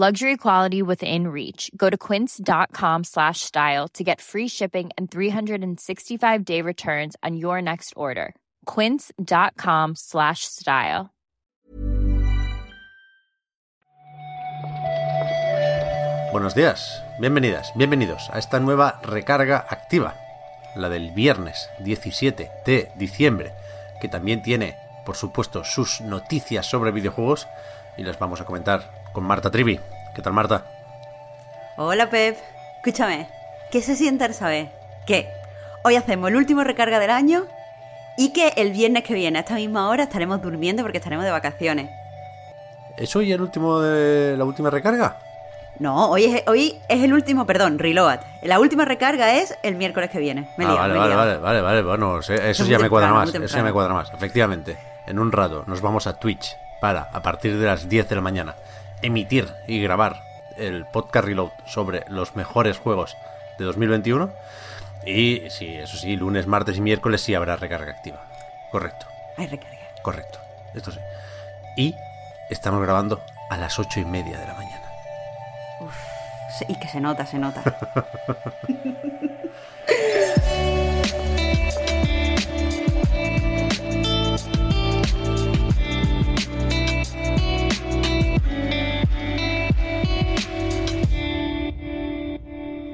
Luxury quality within reach. Go to quince.com slash style to get free shipping and 365-day returns on your next order. quince.com slash style. Buenos días, bienvenidas, bienvenidos a esta nueva recarga activa, la del viernes 17 de diciembre, que también tiene, por supuesto, sus noticias sobre videojuegos y las vamos a comentar con Marta Trivi. ¿Qué tal, Marta? Hola, Pep. Escúchame, ¿qué se siente al saber? Que hoy hacemos el último recarga del año y que el viernes que viene, a esta misma hora, estaremos durmiendo porque estaremos de vacaciones. ¿Es hoy el último de la última recarga? No, hoy es, hoy es el último, perdón, reload. La última recarga es el miércoles que viene. Me ah, vale, me vale, vale, vale, vale, bueno, eso Es ya me cuadra temprano, más, eso ya me cuadra más. Efectivamente, en un rato nos vamos a Twitch para, a partir de las 10 de la mañana, emitir y grabar el podcast Reload sobre los mejores juegos de 2021. Y sí, eso sí, lunes, martes y miércoles sí habrá recarga activa. Correcto, Ay, recarga. correcto, esto sí. Y estamos grabando a las ocho y media de la mañana. Y que se nota, se nota.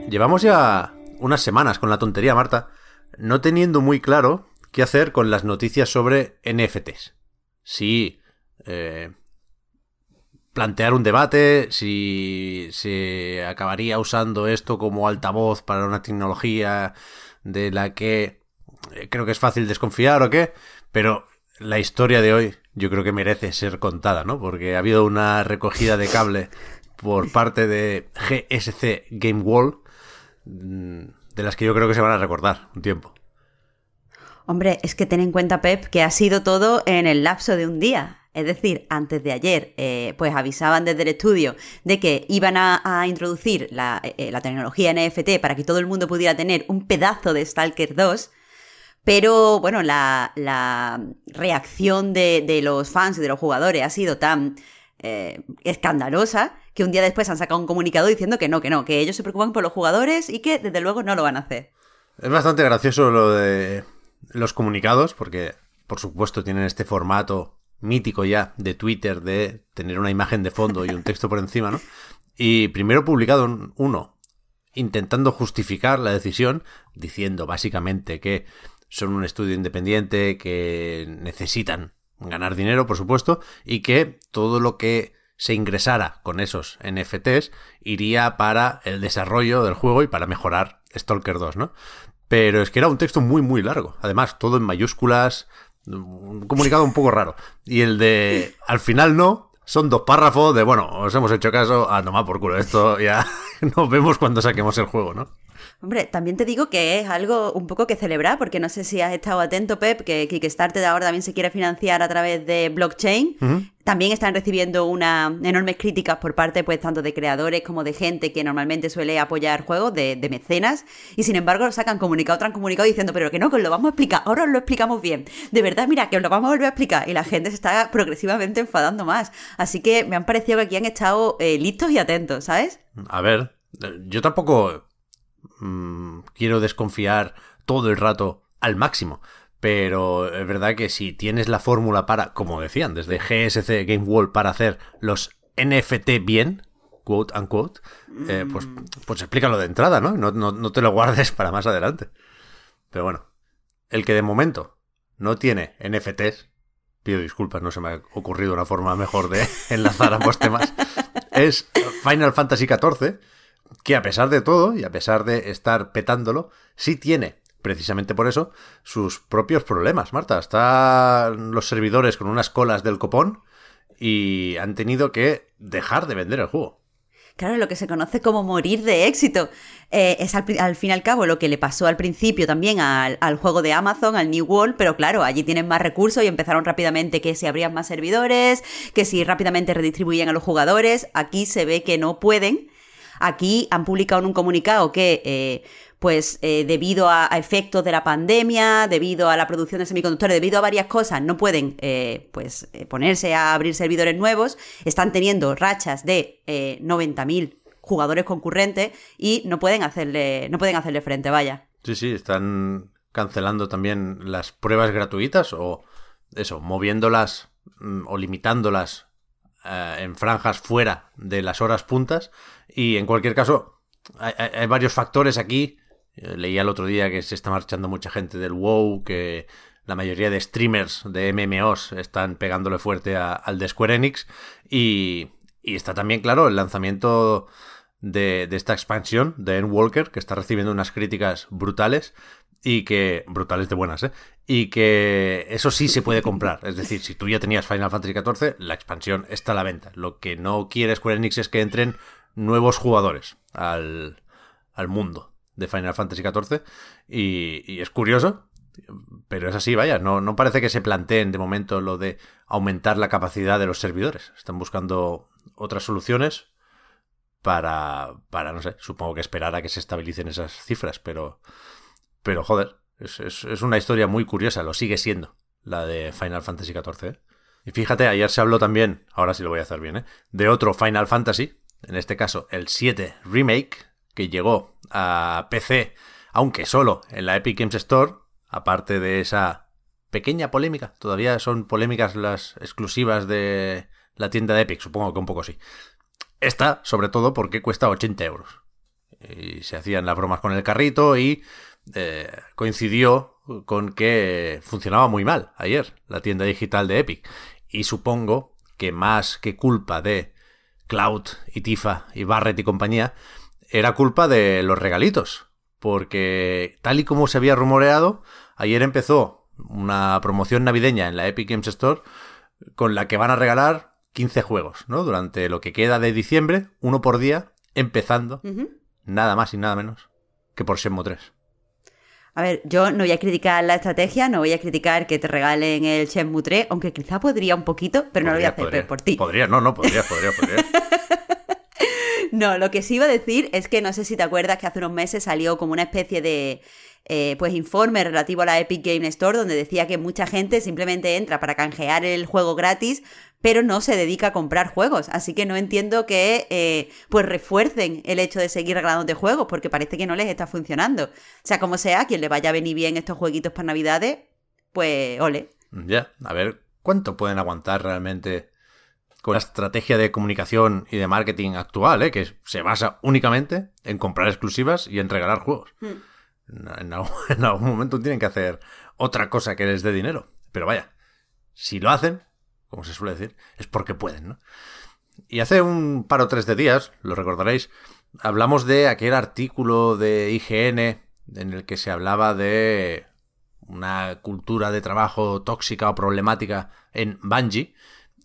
Llevamos ya unas semanas con la tontería, Marta, no teniendo muy claro qué hacer con las noticias sobre NFTs. Si eh, plantear un debate, si se acabaría usando esto como altavoz para una tecnología de la que eh, creo que es fácil desconfiar o qué, pero la historia de hoy yo creo que merece ser contada, ¿no? Porque ha habido una recogida de cable por parte de GSC Game Wall de las que yo creo que se van a recordar un tiempo. Hombre, es que ten en cuenta, Pep, que ha sido todo en el lapso de un día. Es decir, antes de ayer, eh, pues avisaban desde el estudio de que iban a, introducir la, eh, tecnología NFT para que todo el mundo pudiera tener un pedazo de Stalker 2. Pero bueno, la, la reacción de, de los fans y de los jugadores ha sido tan eh, escandalosa que un día después han sacado un comunicado diciendo que no, que no, que ellos se preocupan por los jugadores y que desde luego no lo van a hacer. Es bastante gracioso lo de los comunicados, porque por supuesto tienen este formato mítico ya de Twitter de tener una imagen de fondo y un texto por encima, ¿no? Y primero publicado un- uno intentando justificar la decisión, diciendo básicamente que son un estudio independiente, que necesitan ganar dinero, por supuesto, y que todo lo que se ingresara con esos NFTs iría para el desarrollo del juego y para mejorar Stalker 2, ¿no? Pero es que era un texto muy, muy largo. Además, todo en mayúsculas, un comunicado un poco raro. Y el de al final no, son dos párrafos de, bueno, os hemos hecho caso, a tomar por culo esto, ya nos vemos cuando saquemos el juego, ¿no? Hombre, también te digo que es algo un poco que celebrar, porque no sé si has estado atento, Pep, que Kickstarter ahora también se quiere financiar a través de blockchain. También están recibiendo unas enormes críticas por parte, pues, tanto de creadores como de gente que normalmente suele apoyar juegos, de, de mecenas, y sin embargo sacan comunicado tras comunicado diciendo, pero que no, que os lo vamos a explicar, ahora os lo explicamos bien. De verdad, mira, que os lo vamos a volver a explicar. Y la gente se está progresivamente enfadando más. Así que me han parecido que aquí han estado eh, listos y atentos, ¿sabes? A ver, yo tampoco mm, quiero desconfiar todo el rato al máximo. Pero es verdad que si tienes la fórmula para, como decían, desde GSC Game Wall para hacer los NFT bien, quote unquote, eh, pues, pues explícalo de entrada, ¿no? No, no- no te lo guardes para más adelante. Pero bueno, el que de momento no tiene NFTs, pido disculpas, no se me ha ocurrido una forma mejor de enlazar ambos temas, es Final Fantasy XIV, que a pesar de todo y a pesar de estar petándolo, sí tiene, precisamente por eso, sus propios problemas, Marta. Están los servidores con unas colas del copón y han tenido que dejar de vender el juego. Claro, lo que se conoce como morir de éxito. Eh, es al, fin y al cabo lo que le pasó al principio también al, juego de Amazon, al New World, pero claro, allí tienen más recursos y empezaron rápidamente que si abrían más servidores, que si rápidamente redistribuían a los jugadores. Aquí se ve que no pueden. Aquí han publicado en un comunicado que eh, pues eh, debido a, efectos de la pandemia, debido a la producción de semiconductores, debido a varias cosas, no pueden eh, pues ponerse a abrir servidores nuevos, están teniendo rachas de 90.000 jugadores concurrentes y no pueden hacerle no pueden hacerle frente, vaya. Sí, sí, están cancelando también las pruebas gratuitas o eso, moviéndolas mm, o limitándolas en franjas fuera de las horas puntas y en cualquier caso hay varios factores aquí eh, leía el otro día que se está marchando mucha gente del WoW, que la mayoría de streamers de MMOs están pegándole fuerte al de Square Enix. Y, está también, claro, el lanzamiento de, esta expansión de Endwalker, que está recibiendo unas críticas brutales y que. brutales de buenas, ¿eh? Y que eso sí se puede comprar. Es decir, si tú ya tenías Final Fantasy XIV, la expansión está a la venta. Lo que no quiere Square Enix es que entren nuevos jugadores al, al mundo de Final Fantasy XIV y, es curioso, pero es así, vaya, no, no parece que se planteen de momento lo de aumentar la capacidad de los servidores. Están buscando otras soluciones para, para no sé, supongo que esperar a que se estabilicen esas cifras, pero, pero joder, es, es, una historia muy curiosa, lo sigue siendo, la de Final Fantasy XIV. ¿eh? Y fíjate, ayer se habló también, ahora sí lo voy a hacer bien, ¿eh? de otro Final Fantasy, en este caso el 7 Remake, que llegó a PC, aunque solo en la Epic Games Store, aparte de esa pequeña polémica, todavía son polémicas las exclusivas de la tienda de Epic, supongo que un poco sí. Esta, sobre todo, porque cuesta 80 euros. Y se hacían las bromas con el carrito y eh, coincidió con que funcionaba muy mal ayer la tienda digital de Epic. Y supongo que más que culpa de Cloud y Tifa y Barrett y compañía, era culpa de los regalitos. Porque tal y como se había rumoreado, ayer empezó una promoción navideña en la Epic Games Store con la que van a regalar 15 juegos, ¿no? Durante lo que queda de diciembre, uno por día, empezando nada más y nada menos que por Shenmue 3. A ver, yo no voy a criticar la estrategia, no voy a criticar que te regalen el Shenmue 3, aunque quizá podría un poquito, pero no lo voy a hacer por ti. Podría, no, no, podría, podría, podría. No, lo que sí iba a decir es que no sé si te acuerdas que hace unos meses salió como una especie de eh, pues informe relativo a la Epic Game Store donde decía que mucha gente simplemente entra para canjear el juego gratis pero no se dedica a comprar juegos. Así que no entiendo que eh, pues refuercen el hecho de seguir regalando de juegos, porque parece que no les está funcionando. O sea, como sea, quien le vaya a venir bien estos jueguitos para Navidades, pues ole. Ya, a ver, ¿cuánto pueden aguantar realmente con la estrategia de comunicación y de marketing actual, ¿eh? que se basa únicamente en comprar exclusivas y en regalar juegos. Hmm. En, algún, momento tienen que hacer otra cosa que les dé dinero. Pero vaya, si lo hacen, como se suele decir, es porque pueden, ¿no? Y hace un par o tres de días, lo recordaréis, hablamos de aquel artículo de IGN en el que se hablaba de una cultura de trabajo tóxica o problemática en Bungie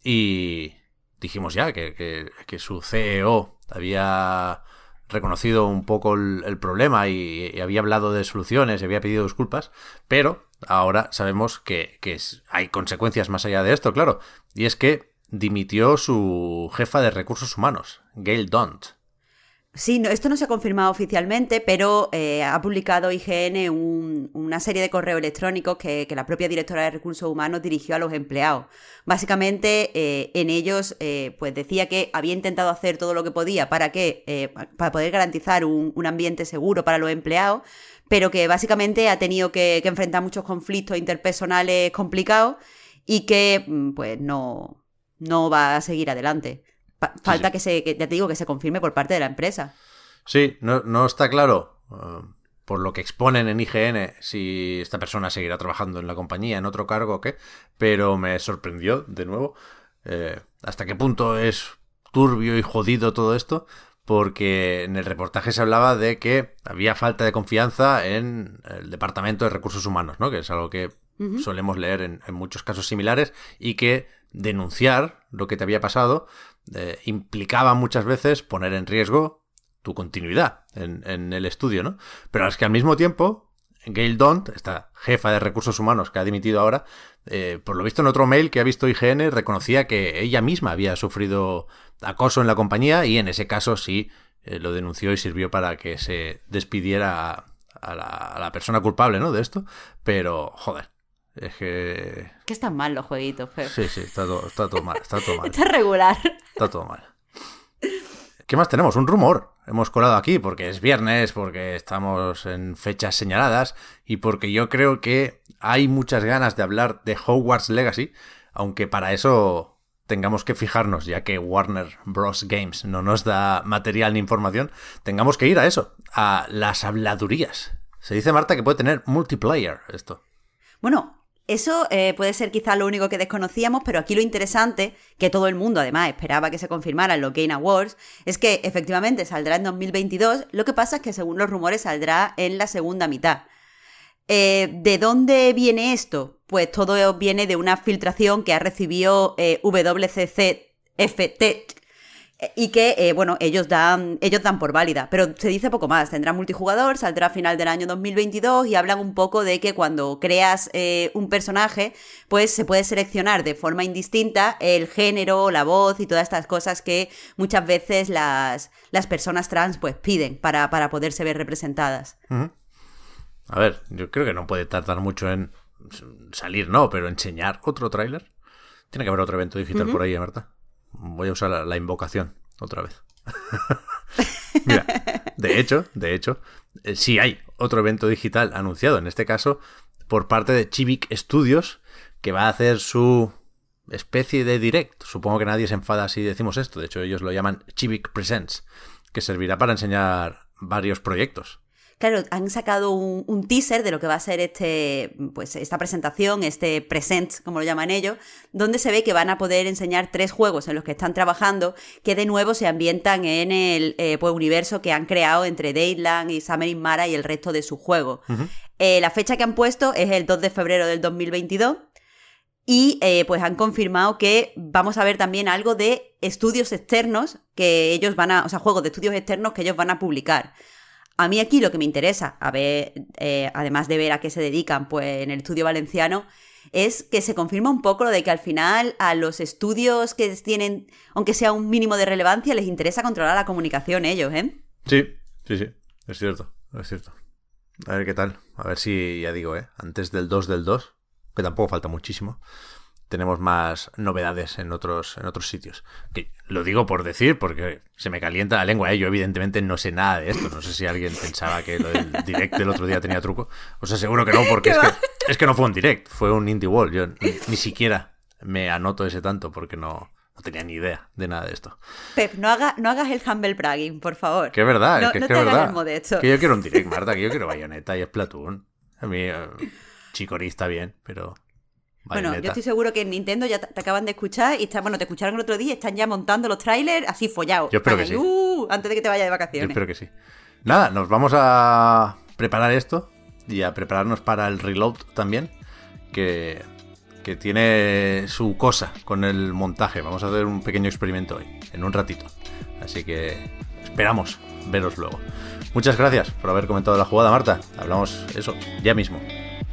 y, dijimos ya que, su CEO había reconocido un poco el, problema y, había hablado de soluciones y había pedido disculpas, pero ahora sabemos que, hay consecuencias más allá de esto, claro, y es que dimitió su jefa de recursos humanos, Gail Daunt. Sí, no, esto no se ha confirmado oficialmente, pero eh, ha publicado IGN una serie de correos electrónicos que, la propia directora de recursos humanos dirigió a los empleados. Básicamente, eh, en ellos, eh, pues decía que había intentado hacer todo lo que podía para que, para poder garantizar un, ambiente seguro para los empleados, pero que básicamente ha tenido que, enfrentar muchos conflictos interpersonales complicados y que, mm, pues, no, no va a seguir adelante falta que se, ya te digo, que se confirme por parte de la empresa. Sí, no, no está claro, uh, por lo que exponen en IGN, si esta persona seguirá trabajando en la compañía, en otro cargo o qué, pero me sorprendió de nuevo eh, hasta qué punto es turbio y jodido todo esto, porque en el reportaje se hablaba de que había falta de confianza en el Departamento de Recursos Humanos, ¿no? que es algo que solemos leer en, en muchos casos similares, y que denunciar lo que te había pasado eh, implicaba muchas veces poner en riesgo tu continuidad en, en, el estudio, ¿no? Pero es que al mismo tiempo, Gail Dont, esta jefa de recursos humanos que ha dimitido ahora, eh, por lo visto en otro mail que ha visto IGN, reconocía que ella misma había sufrido acoso en la compañía y en ese caso sí eh, lo denunció y sirvió para que se despidiera a, la, a la, persona culpable, ¿no? De esto. Pero, joder, es que... Que están mal los jueguitos, Fer. Sí, sí, está todo, está todo mal, está todo mal. está regular. Está todo mal. ¿Qué más tenemos? Un rumor. Hemos colado aquí porque es viernes, porque estamos en fechas señaladas y porque yo creo que hay muchas ganas de hablar de Hogwarts Legacy, aunque para eso tengamos que fijarnos, ya que Warner Bros. Games no nos da material ni información, tengamos que ir a eso, a las habladurías. Se dice Marta que puede tener multiplayer esto. Bueno, eso eh, puede ser quizá lo único que desconocíamos, pero aquí lo interesante, que todo el mundo además esperaba que se confirmara en los Game Awards, es que efectivamente saldrá en 2022, lo que pasa es que según los rumores saldrá en la segunda mitad. Eh, ¿De dónde viene esto? Pues todo viene de una filtración que ha recibido eh, y que, eh, bueno, ellos dan, ellos dan por válida, pero se dice poco más. Tendrá multijugador, saldrá a final del año 2022 y hablan un poco de que cuando creas eh, un personaje, pues se puede seleccionar de forma indistinta el género, la voz y todas estas cosas que muchas veces las, las personas trans pues piden para, para poderse ver representadas. A ver, yo creo que no puede tardar mucho en salir, no, pero enseñar otro tráiler. Tiene que haber otro evento digital por ahí, ¿eh, Marta. Voy a usar la, invocación otra vez. Mira, de hecho, de hecho, eh, sí hay otro evento digital anunciado, en este caso por parte de Chivik Studios, que va a hacer su especie de direct. Supongo que nadie se enfada si decimos esto. De hecho, ellos lo llaman Chivik Presents, que servirá para enseñar varios proyectos claro, han sacado un, teaser de lo que va a ser este, pues, esta presentación, este present, como lo llaman ellos, donde se ve que van a poder enseñar tres juegos en los que están trabajando, que de nuevo se ambientan en el eh, pues, universo que han creado entre Dayland y Summer Mara y el resto de su juego. Eh, la fecha que han puesto es el 2 de febrero del 2022. Y eh, pues han confirmado que vamos a ver también algo de estudios externos que ellos van a, o sea, juegos de estudios externos que ellos van a publicar. A mí aquí lo que me interesa, a ver, eh, además de ver a qué se dedican pues, en el estudio valenciano, es que se confirma un poco lo de que al final a los estudios que tienen, aunque sea un mínimo de relevancia, les interesa controlar la comunicación ellos, ¿eh? Sí, sí, sí, es cierto, es cierto. A ver qué tal, a ver si, ya digo, ¿eh? Antes del 2 del 2, que tampoco falta muchísimo, tenemos más novedades en otros, en otros sitios. Que lo digo por decir, porque se me calienta la lengua. ¿eh? Yo evidentemente no sé nada de esto. No sé si alguien pensaba que lo del direct del otro día tenía truco. O sea, seguro que no, porque es que, es que no fue un direct, fue un indie wall. Yo ni, siquiera me anoto ese tanto porque no, no tenía ni idea de nada de esto. Pep, no, haga, no hagas el humble bragging, por favor. Que es verdad, no, que, no que te es verdad. el. Que yo quiero un direct, Marta, que yo quiero Bayonetta y Splatoon. A mí, eh, Chicory está bien, pero bueno, yo estoy seguro que en Nintendo ya te acaban de escuchar y está, bueno, te escucharon el otro día y están ya montando los trailers así follados. Yo espero que sí. Uh, antes de que te vayas de vacaciones. Yo espero que sí. Nada, nos vamos a preparar esto y a prepararnos para el reload también, que, que tiene su cosa con el montaje. Vamos a hacer un pequeño experimento hoy, en un ratito. Así que esperamos veros luego. Muchas gracias por haber comentado la jugada, Marta. Hablamos eso ya mismo.